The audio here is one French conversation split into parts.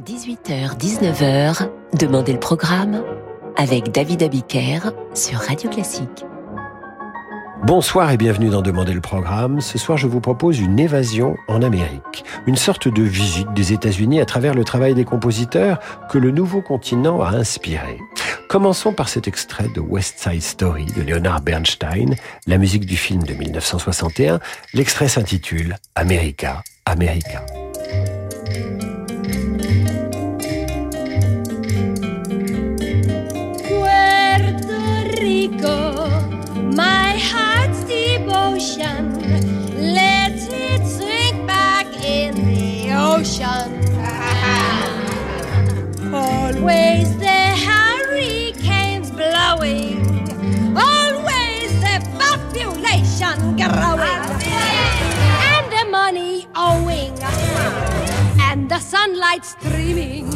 18h-19h, Demandez le programme avec David Abiker sur Radio Classique. Bonsoir et bienvenue dans Demander le programme. Ce soir, je vous propose une évasion en Amérique. Une sorte de visite des États-Unis à travers le travail des compositeurs que le nouveau continent a inspiré. Commençons par cet extrait de West Side Story de Leonard Bernstein, la musique du film de 1961. L'extrait s'intitule America, America. Always the hurricanes blowing. Always the population growing. And the money owing. And the sunlight streaming.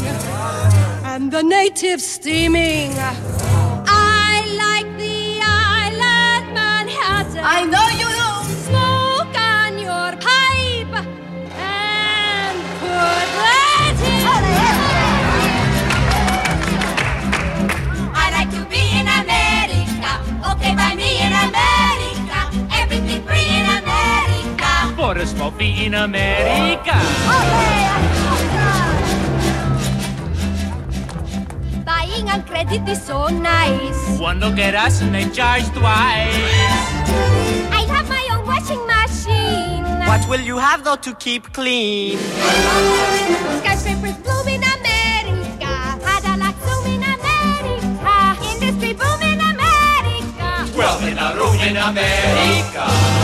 And the natives steaming. I like the island Manhattan. I know For a small in America. Buying on credit is so nice. One look at us and they charge twice. I have my own washing machine. What will you have though to keep clean? Skyscrapers bloom in America. Cadillac zoom in America. Industry boom in America. Wealth in a room in America.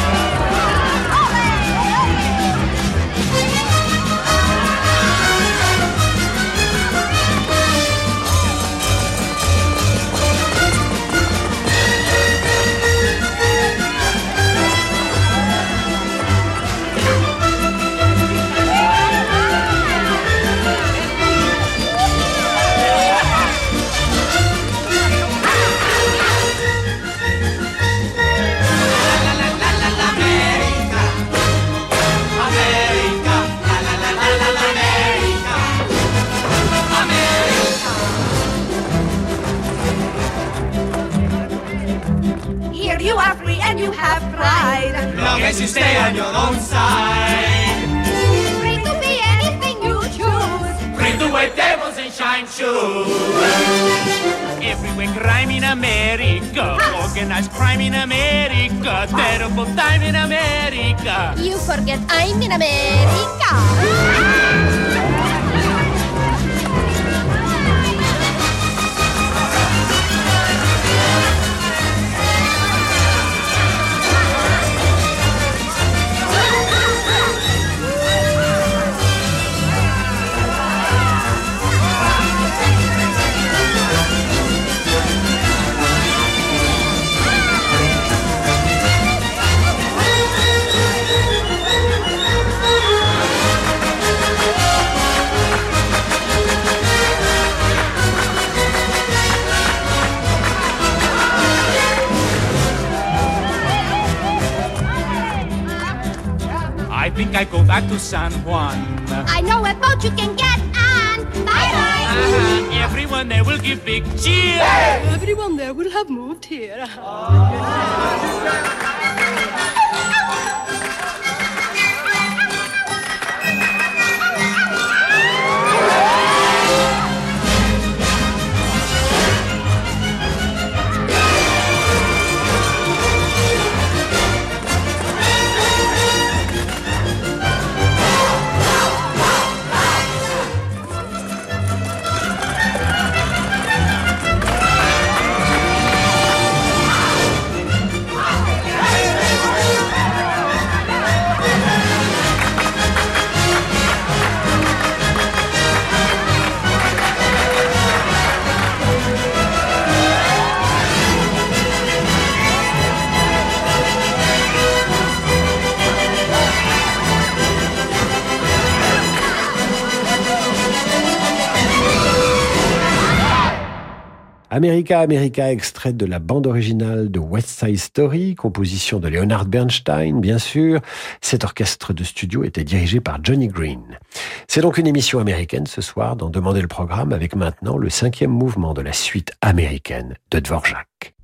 Long as you stay on your own side. Free to be anything you choose. Free to wear devils and shine shoes. Everywhere crime in America. Organized crime in America. Terrible time in America. You forget I'm in America. Think I go back to San Juan. I know a boat you can get on. Bye bye. Uh-huh. Everyone there will give big cheer. Everyone there will have moved here. America. America America, extrait de la bande originale de West Side Story, composition de Leonard Bernstein, bien sûr. Cet orchestre de studio était dirigé par Johnny Green. C'est donc une émission américaine ce soir d'en demander le programme avec maintenant le cinquième mouvement de la suite américaine de Dvorak.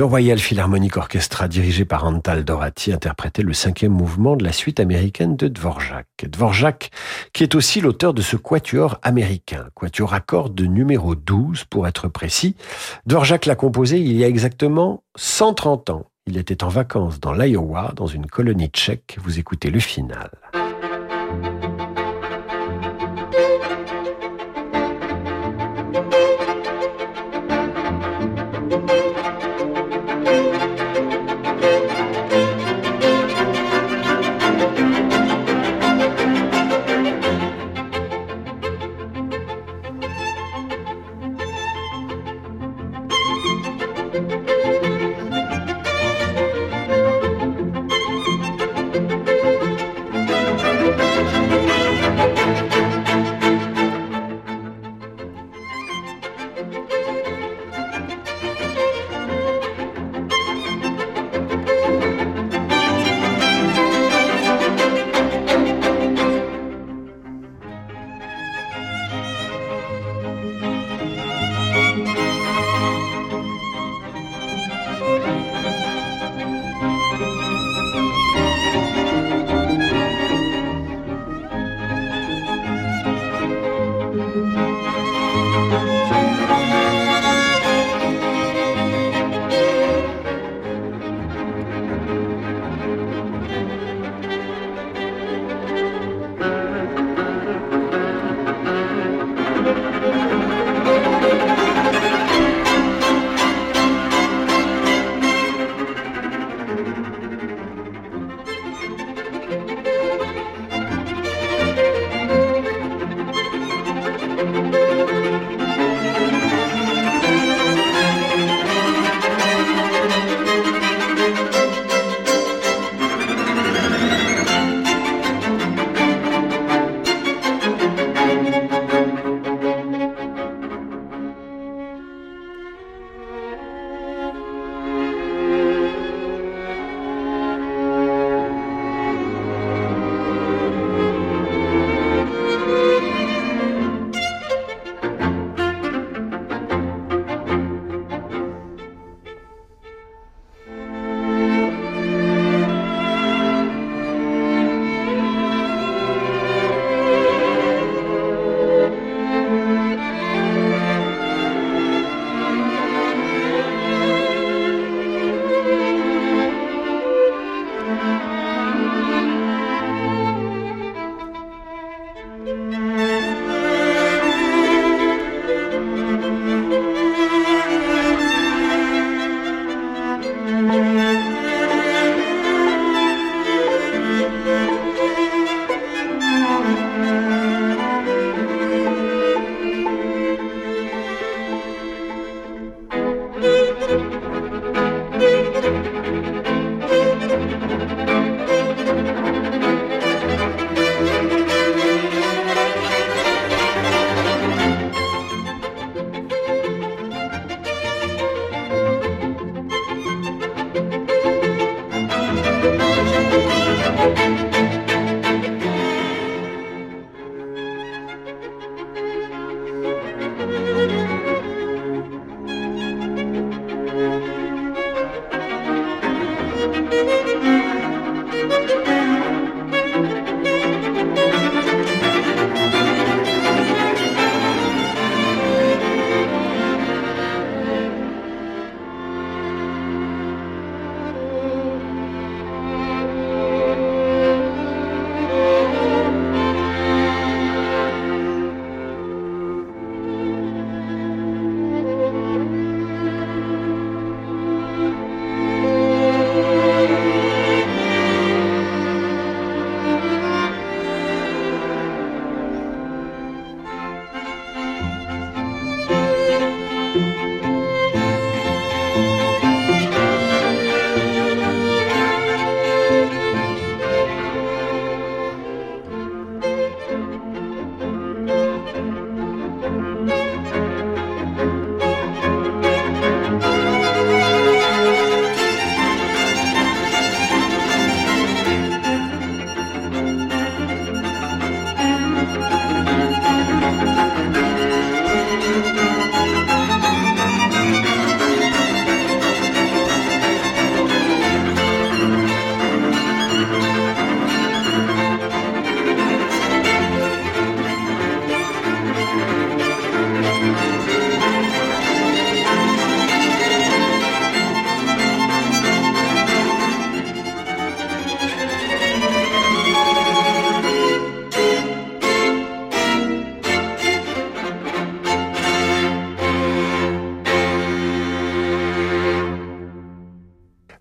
Le Royal Philharmonic Orchestra, dirigé par Antal Dorati, interprétait le cinquième mouvement de la suite américaine de Dvorak. Dvorak, qui est aussi l'auteur de ce quatuor américain, quatuor à cordes numéro 12 pour être précis. Dvorak l'a composé il y a exactement 130 ans. Il était en vacances dans l'Iowa, dans une colonie tchèque. Vous écoutez le final.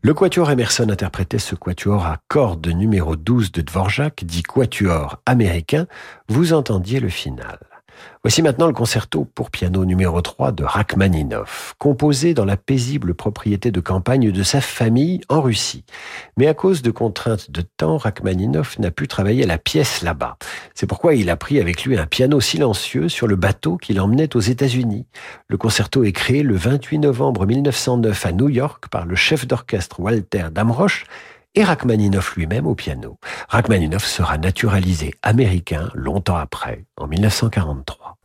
Le quatuor Emerson interprétait ce quatuor à cordes numéro 12 de Dvorak, dit quatuor américain. Vous entendiez le final. Voici maintenant le concerto pour piano numéro 3 de Rachmaninoff, composé dans la paisible propriété de campagne de sa famille en Russie. Mais à cause de contraintes de temps, Rachmaninoff n'a pu travailler la pièce là-bas. C'est pourquoi il a pris avec lui un piano silencieux sur le bateau qui l'emmenait aux États-Unis. Le concerto est créé le 28 novembre 1909 à New York par le chef d'orchestre Walter Damrosch et Rachmaninoff lui-même au piano. Rachmaninoff sera naturalisé américain longtemps après, en 1943.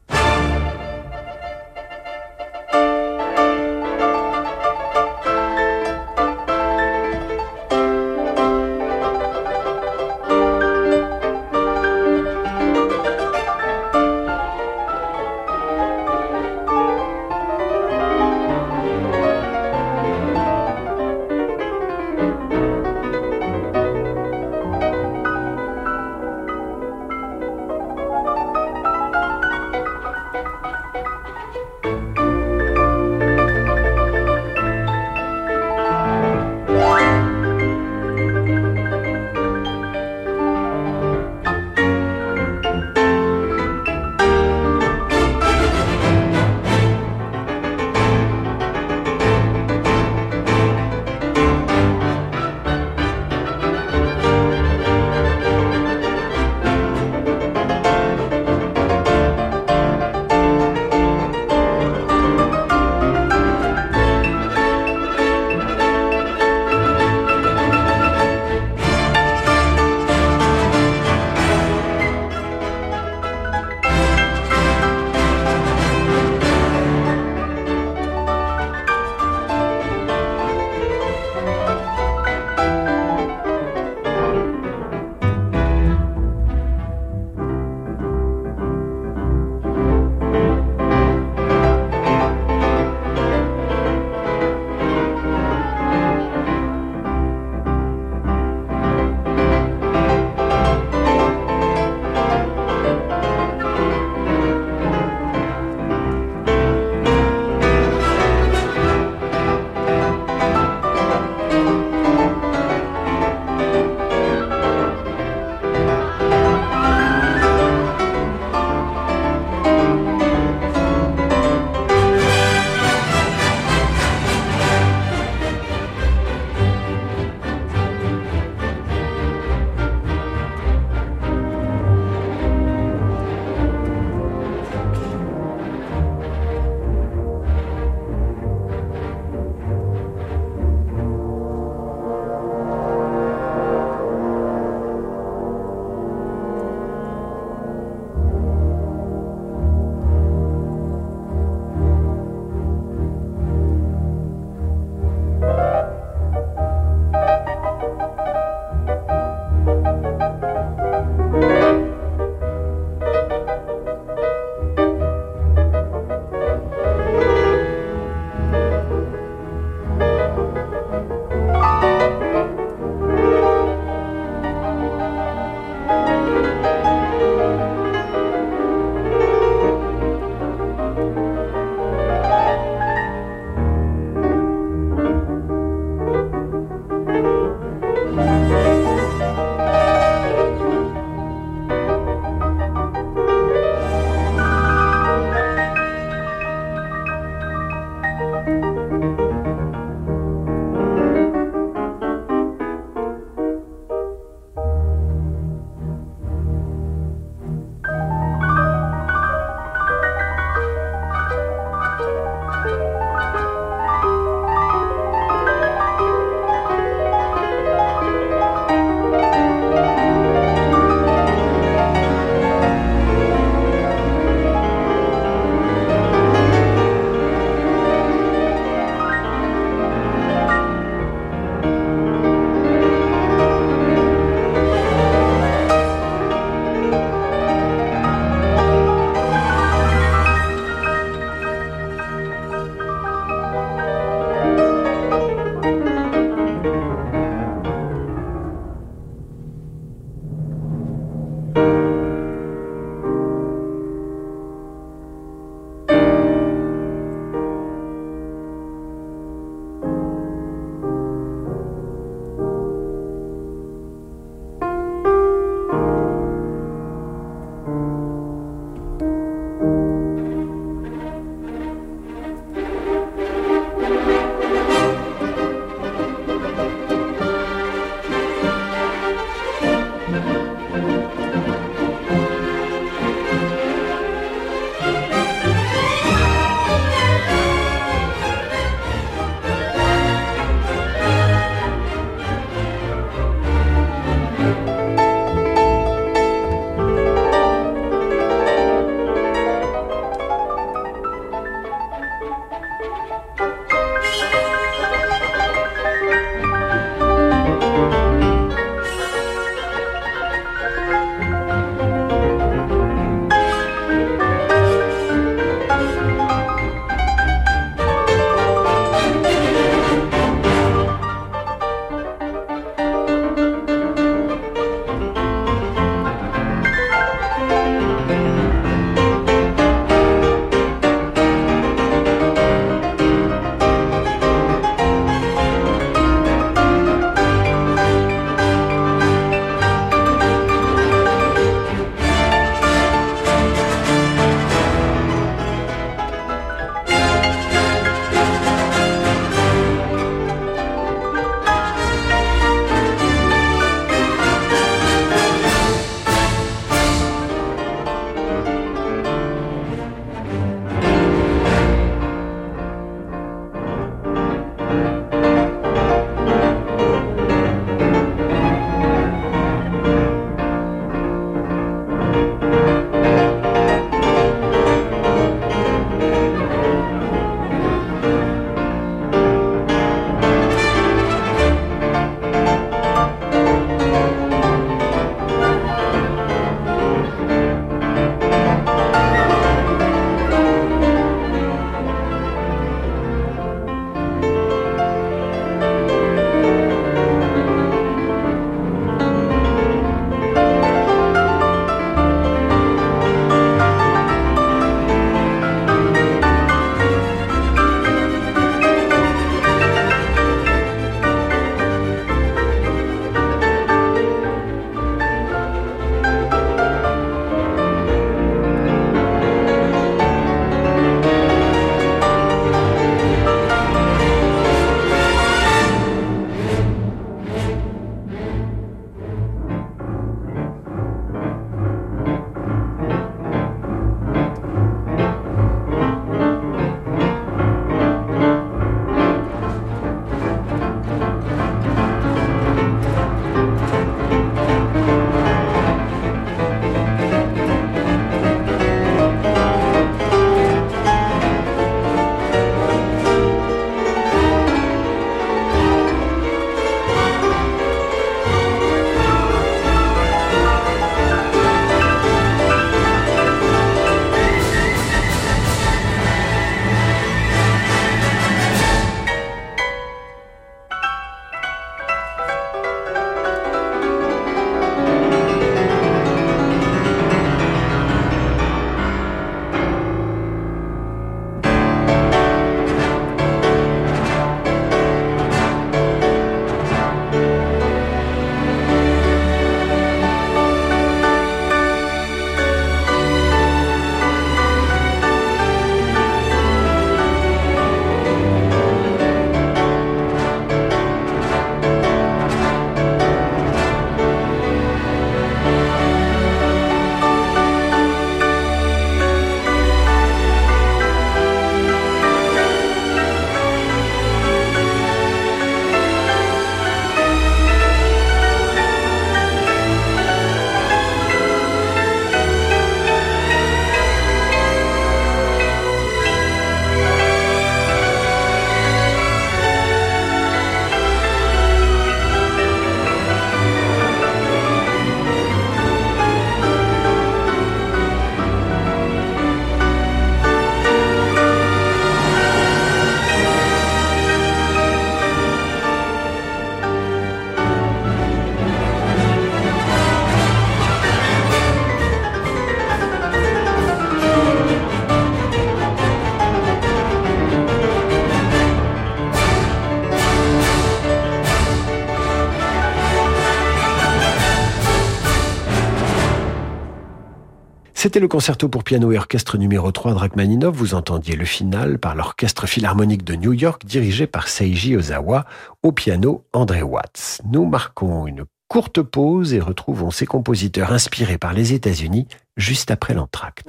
C'était le concerto pour piano et orchestre numéro 3 de. Vous entendiez le final par l'Orchestre Philharmonique de New York dirigé par Seiji Ozawa, au piano André Watts. Nous marquons une courte pause et retrouvons ces compositeurs inspirés par les États-Unis juste après l'entracte.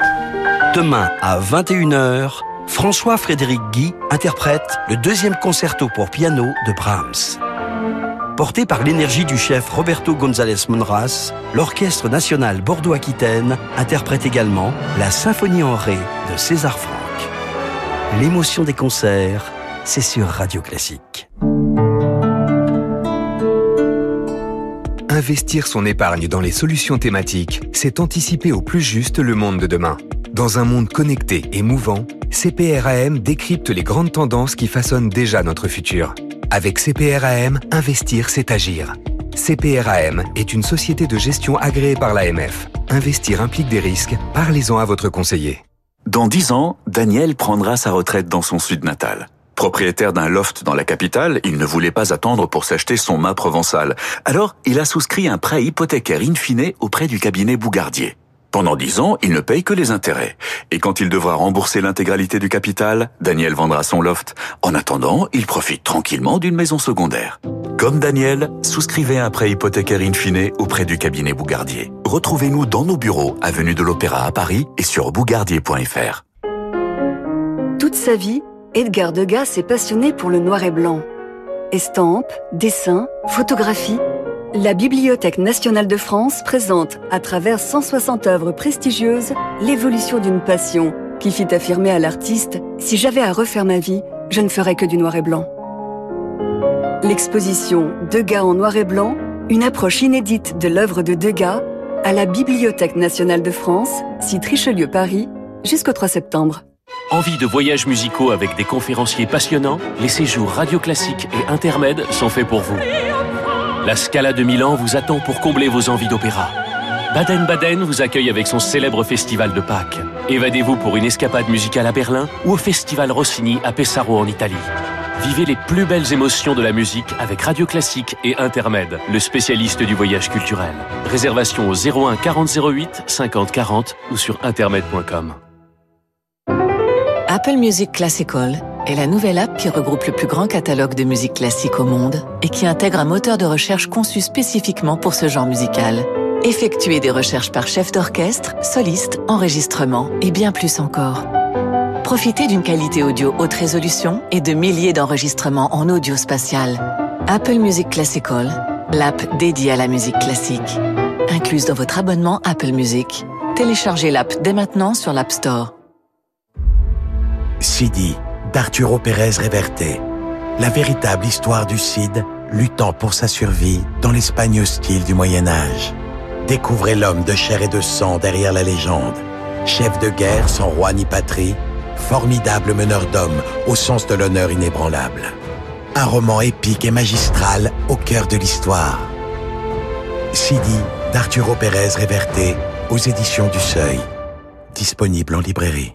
Demain à 21h, François-Frédéric Guy interprète le deuxième concerto pour piano de Brahms. Porté par l'énergie du chef Roberto González Monras, l'Orchestre national Bordeaux-Aquitaine interprète également la Symphonie en Ré de César Franck. L'émotion des concerts, c'est sur Radio Classique. Investir son épargne dans les solutions thématiques, c'est anticiper au plus juste le monde de demain. Dans un monde connecté et mouvant, CPRAM décrypte les grandes tendances qui façonnent déjà notre futur. Avec CPRAM, investir, c'est agir. CPRAM est une société de gestion agréée par l'AMF. Investir implique des risques. Parlez-en à votre conseiller. Dans 10 ans, Daniel prendra sa retraite dans son sud natal. Propriétaire d'un loft dans la capitale, il ne voulait pas attendre pour s'acheter son mât provençal. Alors, il a souscrit un prêt hypothécaire in fine auprès du cabinet Bougardier. Pendant 10 ans, il ne paye que les intérêts. Et quand il devra rembourser l'intégralité du capital, Daniel vendra son loft. En attendant, il profite tranquillement d'une maison secondaire. Comme Daniel, souscrivez un prêt hypothécaire in fine auprès du cabinet Bougardier. Retrouvez-nous dans nos bureaux, avenue de l'Opéra à Paris et sur bougardier.fr. Toute sa vie, Edgar Degas s'est passionné pour le noir et blanc. Estampes, dessins, photographies, la Bibliothèque nationale de France présente, à travers 160 œuvres prestigieuses, l'évolution d'une passion qui fit affirmer à l'artiste Si j'avais à refaire ma vie, je ne ferais que du noir et blanc. L'exposition Degas en noir et blanc, une approche inédite de l'œuvre de Degas, à la Bibliothèque nationale de France, site Richelieu Paris, jusqu'au 3 septembre. Envie de voyages musicaux avec des conférenciers passionnants? Les séjours radio classiques et intermèdes sont faits pour vous. La Scala de Milan vous attend pour combler vos envies d'opéra. Baden-Baden vous accueille avec son célèbre festival de Pâques. Évadez-vous pour une escapade musicale à Berlin ou au festival Rossini à Pesaro en Italie. Vivez les plus belles émotions de la musique avec Radio Classique et Intermède, le spécialiste du voyage culturel. Réservation au 01 40 08 50 40 ou sur intermède.com. Apple Music Classical est la nouvelle app qui regroupe le plus grand catalogue de musique classique au monde et qui intègre un moteur de recherche conçu spécifiquement pour ce genre musical. Effectuez des recherches par chef d'orchestre, soliste, enregistrement et bien plus encore. Profitez d'une qualité audio haute résolution et de milliers d'enregistrements en audio spatial. Apple Music Classical, l'app dédiée à la musique classique. Incluse dans votre abonnement Apple Music. Téléchargez l'app dès maintenant sur l'App Store. Sidi d'Arturo Pérez Reverte. La véritable histoire du Cid luttant pour sa survie dans l'Espagne hostile du Moyen Âge. Découvrez l'homme de chair et de sang derrière la légende. Chef de guerre sans roi ni patrie, formidable meneur d'hommes au sens de l'honneur inébranlable. Un roman épique et magistral au cœur de l'histoire. Sidi d'Arturo Pérez Reverte aux éditions du Seuil. Disponible en librairie.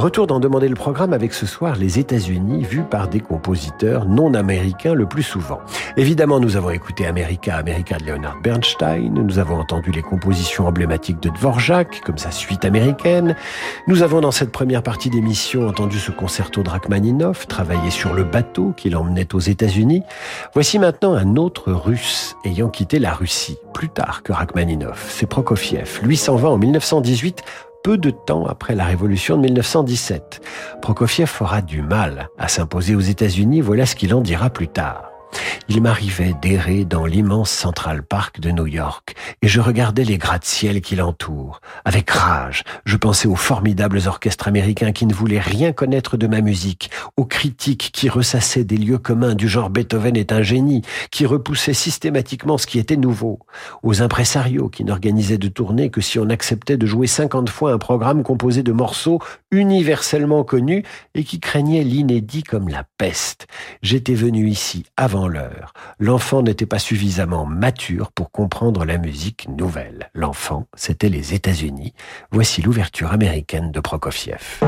Retour d'en demander le programme avec ce soir les États-Unis vus par des compositeurs non américains le plus souvent. Évidemment, nous avons écouté America, America de Leonard Bernstein, nous avons entendu les compositions emblématiques de Dvorak, comme sa suite américaine. Nous avons dans cette première partie d'émission entendu ce concerto de Rachmaninoff, travaillé sur le bateau qui l'emmenait aux États-Unis. Voici maintenant un autre russe ayant quitté la Russie, plus tard que Rachmaninoff, c'est Prokofiev. Lui s'en va en 1918 peu de temps après la révolution de 1917. Prokofiev aura du mal à s'imposer aux États-Unis, voilà ce qu'il en dira plus tard. Il m'arrivait d'errer dans l'immense Central Park de New York, et je regardais les gratte-ciel qui l'entourent. Avec rage, je pensais aux formidables orchestres américains qui ne voulaient rien connaître de ma musique, aux critiques qui ressassaient des lieux communs du genre Beethoven est un génie, qui repoussaient systématiquement ce qui était nouveau, aux impresarios qui n'organisaient de tournées que si on acceptait de jouer 50 fois un programme composé de morceaux universellement connus et qui craignaient l'inédit comme la peste. J'étais venu ici avant l'heure. L'enfant n'était pas suffisamment mature pour comprendre la musique nouvelle. L'enfant, c'était les États-Unis. Voici l'ouverture américaine de Prokofiev.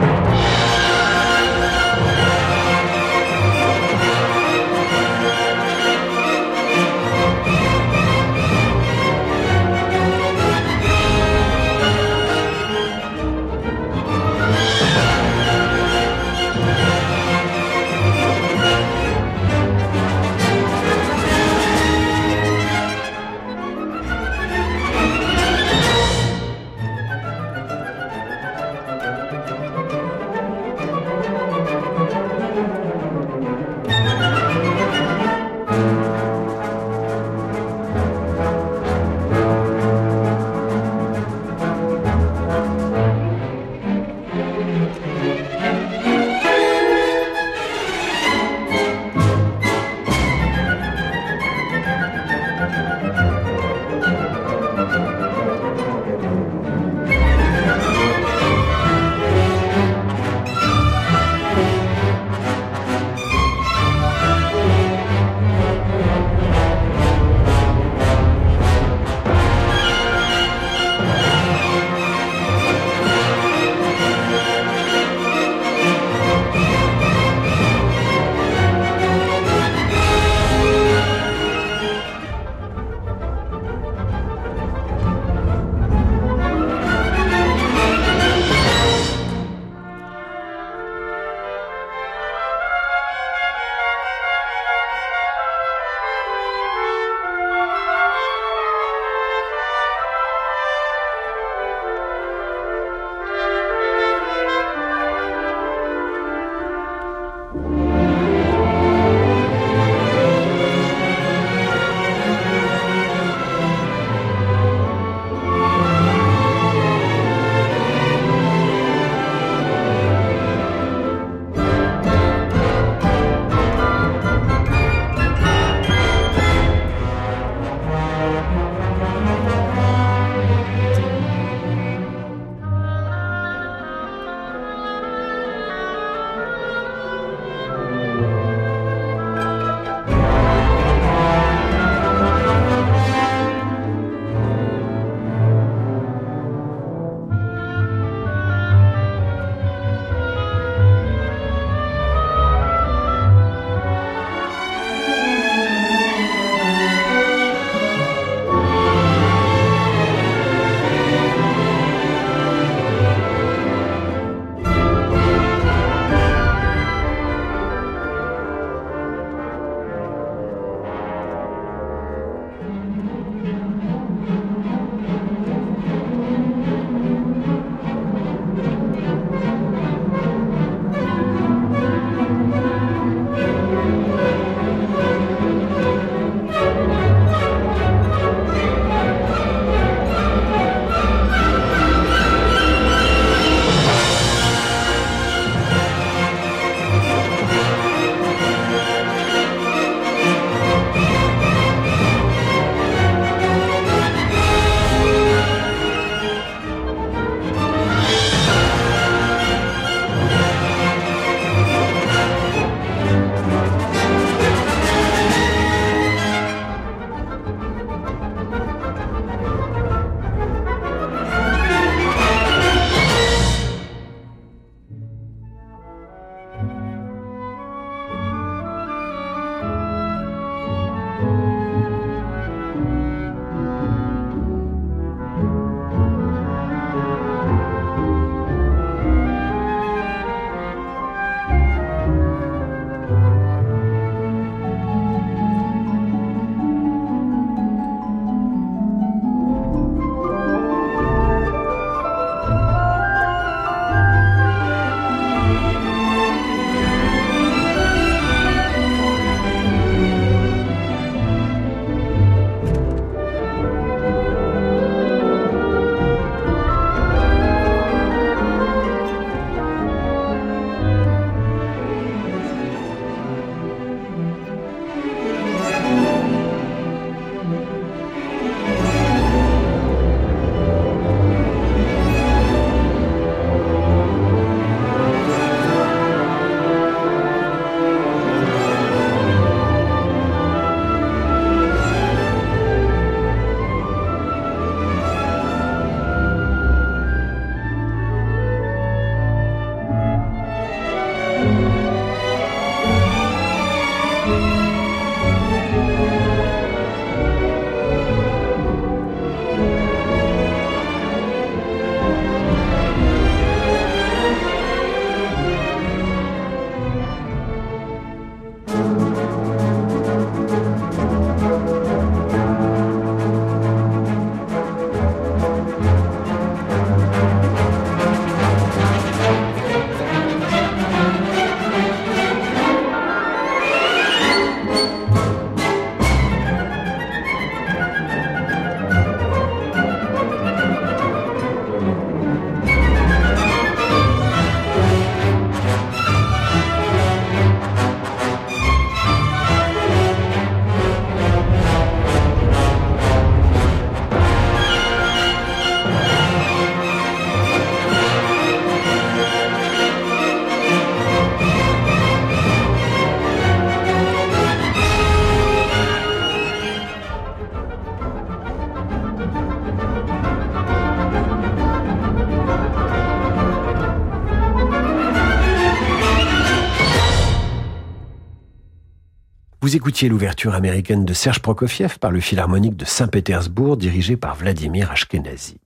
Vous écoutiez l'ouverture américaine de Serge Prokofiev par le Philharmonique de Saint-Pétersbourg dirigé par Vladimir Ashkenazi.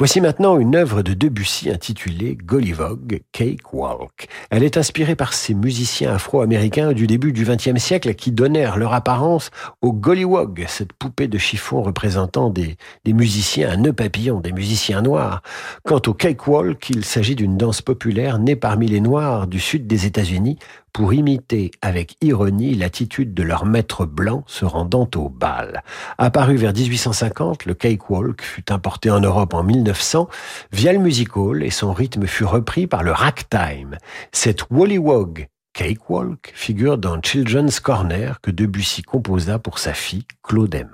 Voici maintenant une œuvre de Debussy intitulée Gollivog Cake Walk. Elle est inspirée par ces musiciens afro-américains du début du XXe siècle qui donnèrent leur apparence au Gollywog, cette poupée de chiffon représentant des, des musiciens à nœuds papillons, des musiciens noirs. Quant au Cake Walk, il s'agit d'une danse populaire née parmi les Noirs du sud des États-Unis pour imiter avec ironie l'attitude de leur maître blanc se rendant au bal. Apparu vers 1850, le cakewalk fut importé en Europe en 1900 via le music hall et son rythme fut repris par le ragtime. Cette Wollywog cakewalk figure dans Children's Corner que Debussy composa pour sa fille Claude.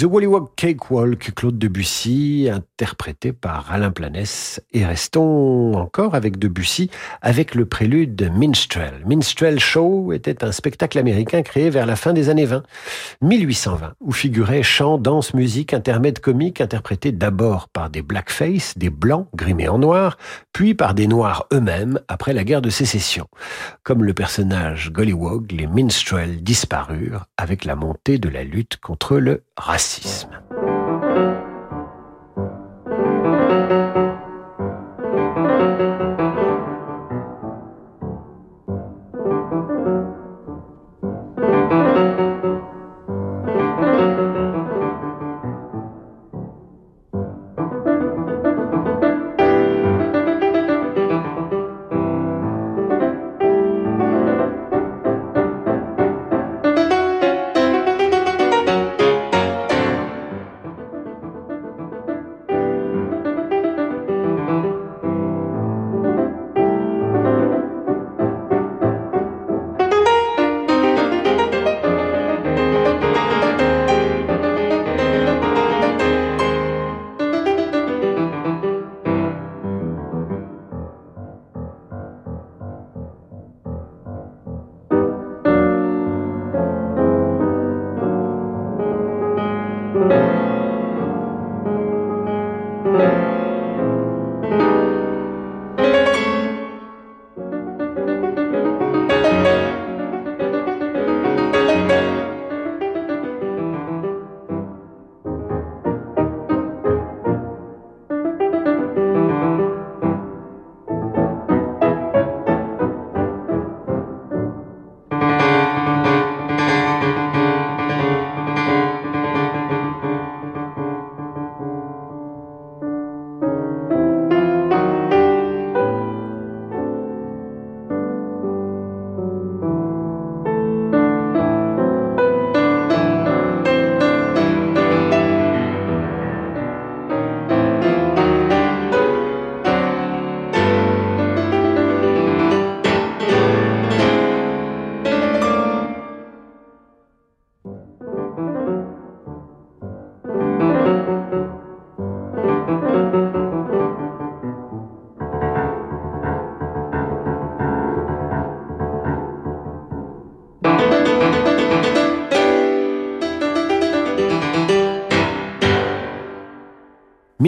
The Wollywog Cakewalk, Claude Debussy, interprété par Alain Planès. Et restons encore avec Debussy, avec le prélude Minstrel. Minstrel Show était un spectacle américain créé vers la fin des années 20, 1820, où figuraient chants, danse, musique, intermèdes comiques, interprétés d'abord par des blackface, des blancs grimés en noir, puis par des noirs eux-mêmes après la guerre de sécession. Comme le personnage Gollywog, les minstrels disparurent avec la montée de la lutte contre le racisme racisme.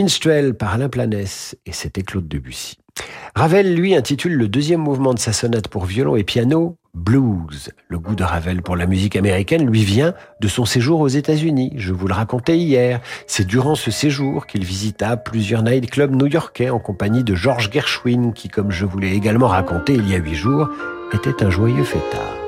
Minstrel par Alain Planès, et c'était Claude Debussy. Ravel, lui, intitule le deuxième mouvement de sa sonate pour violon et piano Blues. Le goût de Ravel pour la musique américaine lui vient de son séjour aux États-Unis. Je vous le racontais hier. C'est durant ce séjour qu'il visita plusieurs nightclubs new-yorkais en compagnie de George Gershwin, qui, comme je vous l'ai également raconté il y a huit jours, était un joyeux fêtard.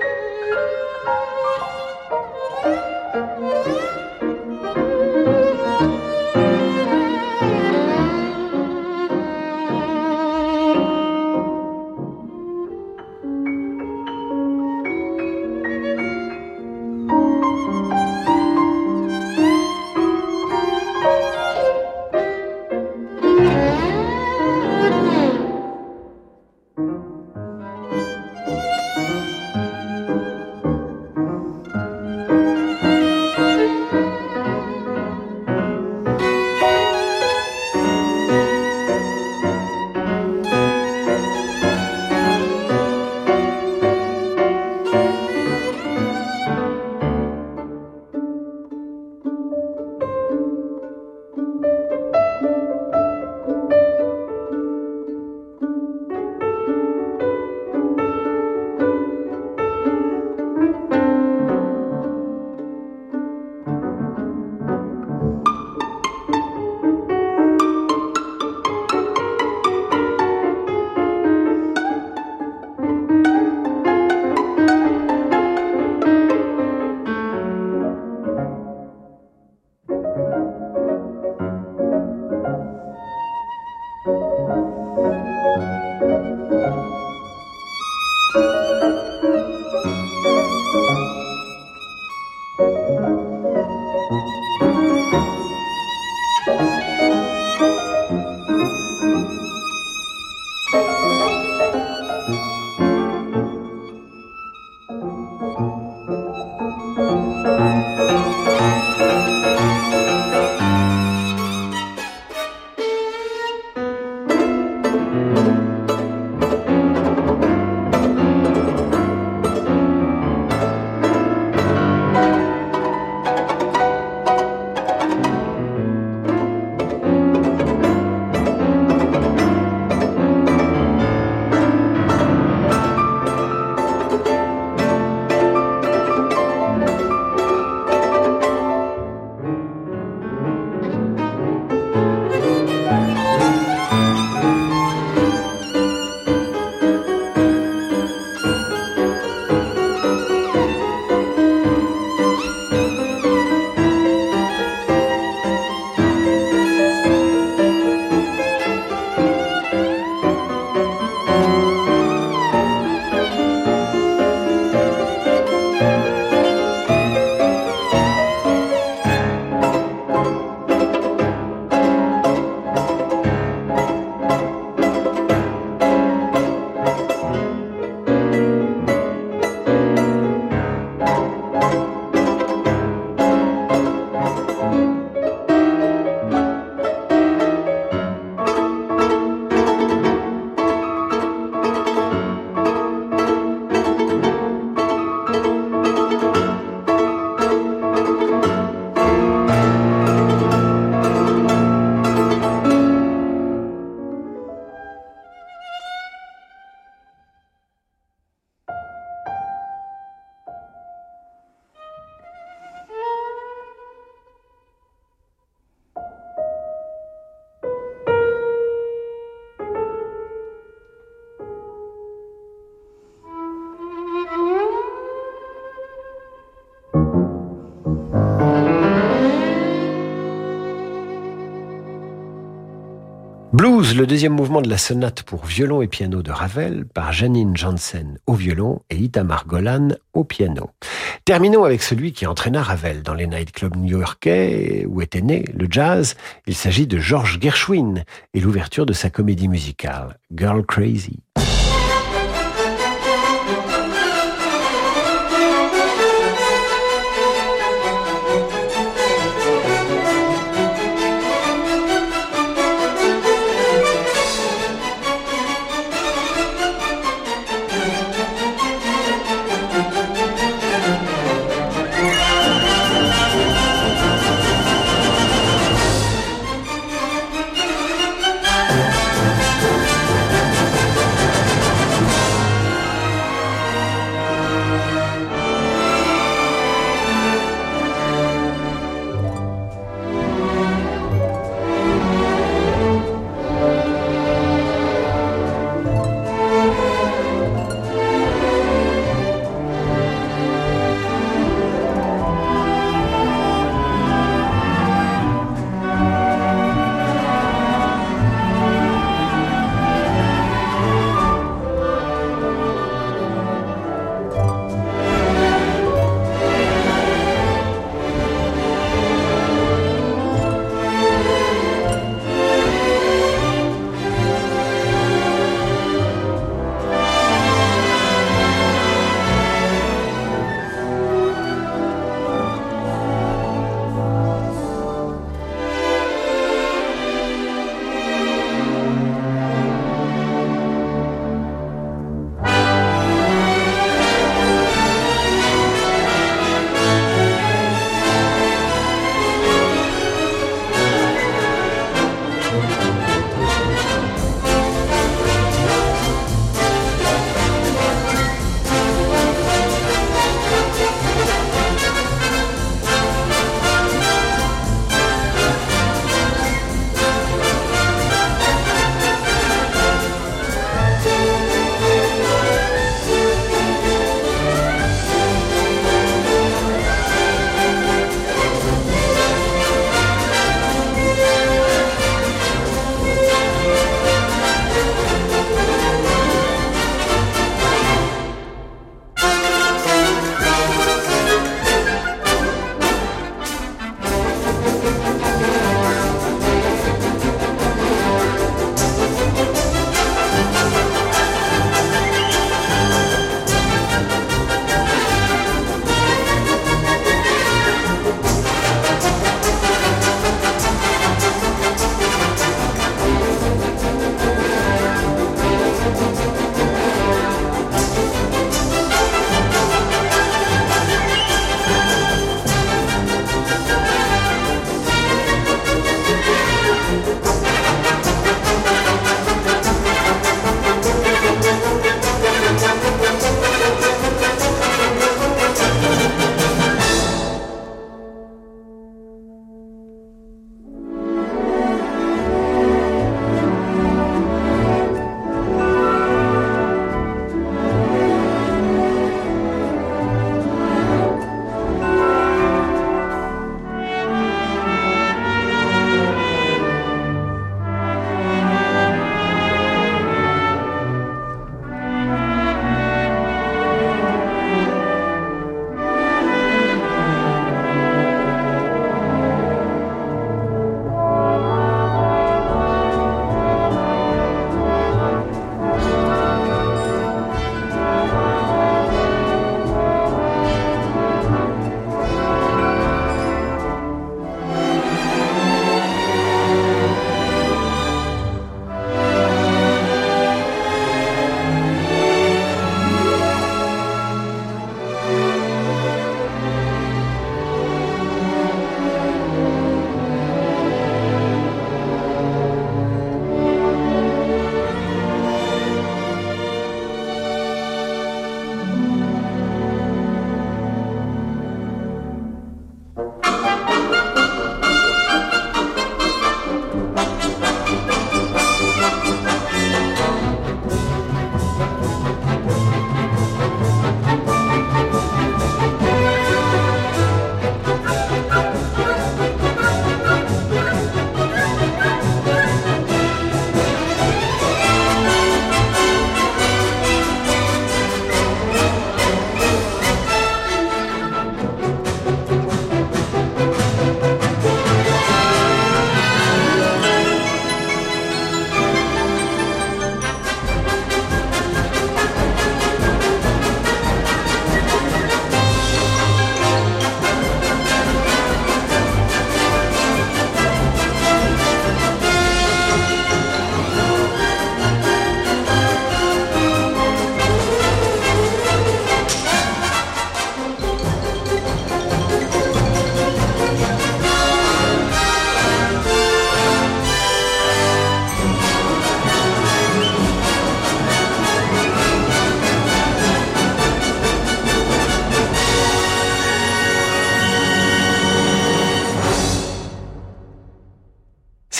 Le deuxième mouvement de la sonate pour violon et piano de Ravel par Janine Janssen au violon et Itamar Golan au piano. Terminons avec celui qui entraîna Ravel dans les nightclubs new-yorkais où était né le jazz. Il s'agit de George Gershwin et l'ouverture de sa comédie musicale Girl Crazy.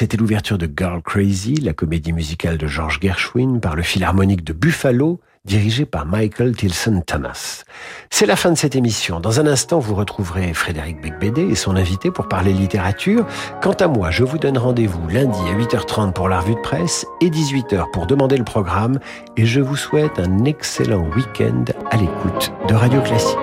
C'était l'ouverture de Girl Crazy, la comédie musicale de George Gershwin par le Philharmonique de Buffalo, dirigé par Michael Tilson Thomas. C'est la fin de cette émission. Dans un instant, vous retrouverez Frédéric Becbédé et son invité pour parler littérature. Quant à moi, je vous donne rendez-vous lundi à 8h30 pour la revue de presse et 18h pour demander le programme et je vous souhaite un excellent week-end à l'écoute de Radio Classique.